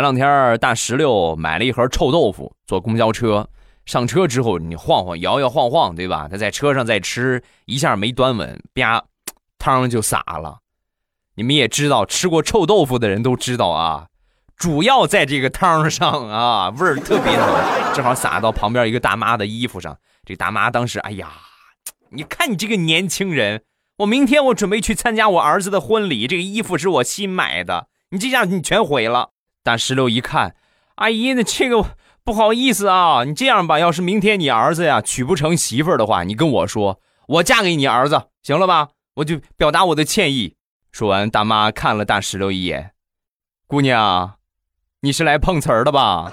前两天大石榴买了一盒臭豆腐，坐公交车上车之后，你晃晃摇摇晃晃，对吧？他在车上再吃一下没端稳，啪，汤就洒了。你们也知道，吃过臭豆腐的人都知道啊，主要在这个汤上啊，味儿特别浓，正好洒到旁边一个大妈的衣服上。这大妈当时，哎呀，你看你这个年轻人，我明天我准备去参加我儿子的婚礼，这个衣服是我新买的，你这下你全毁了。大石榴一看，阿姨，那这个不好意思啊，你这样吧，要是明天你儿子呀娶不成媳妇儿的话，你跟我说，我嫁给你儿子，行了吧？我就表达我的歉意。说完，大妈看了大石榴一眼，姑娘，你是来碰瓷儿的吧？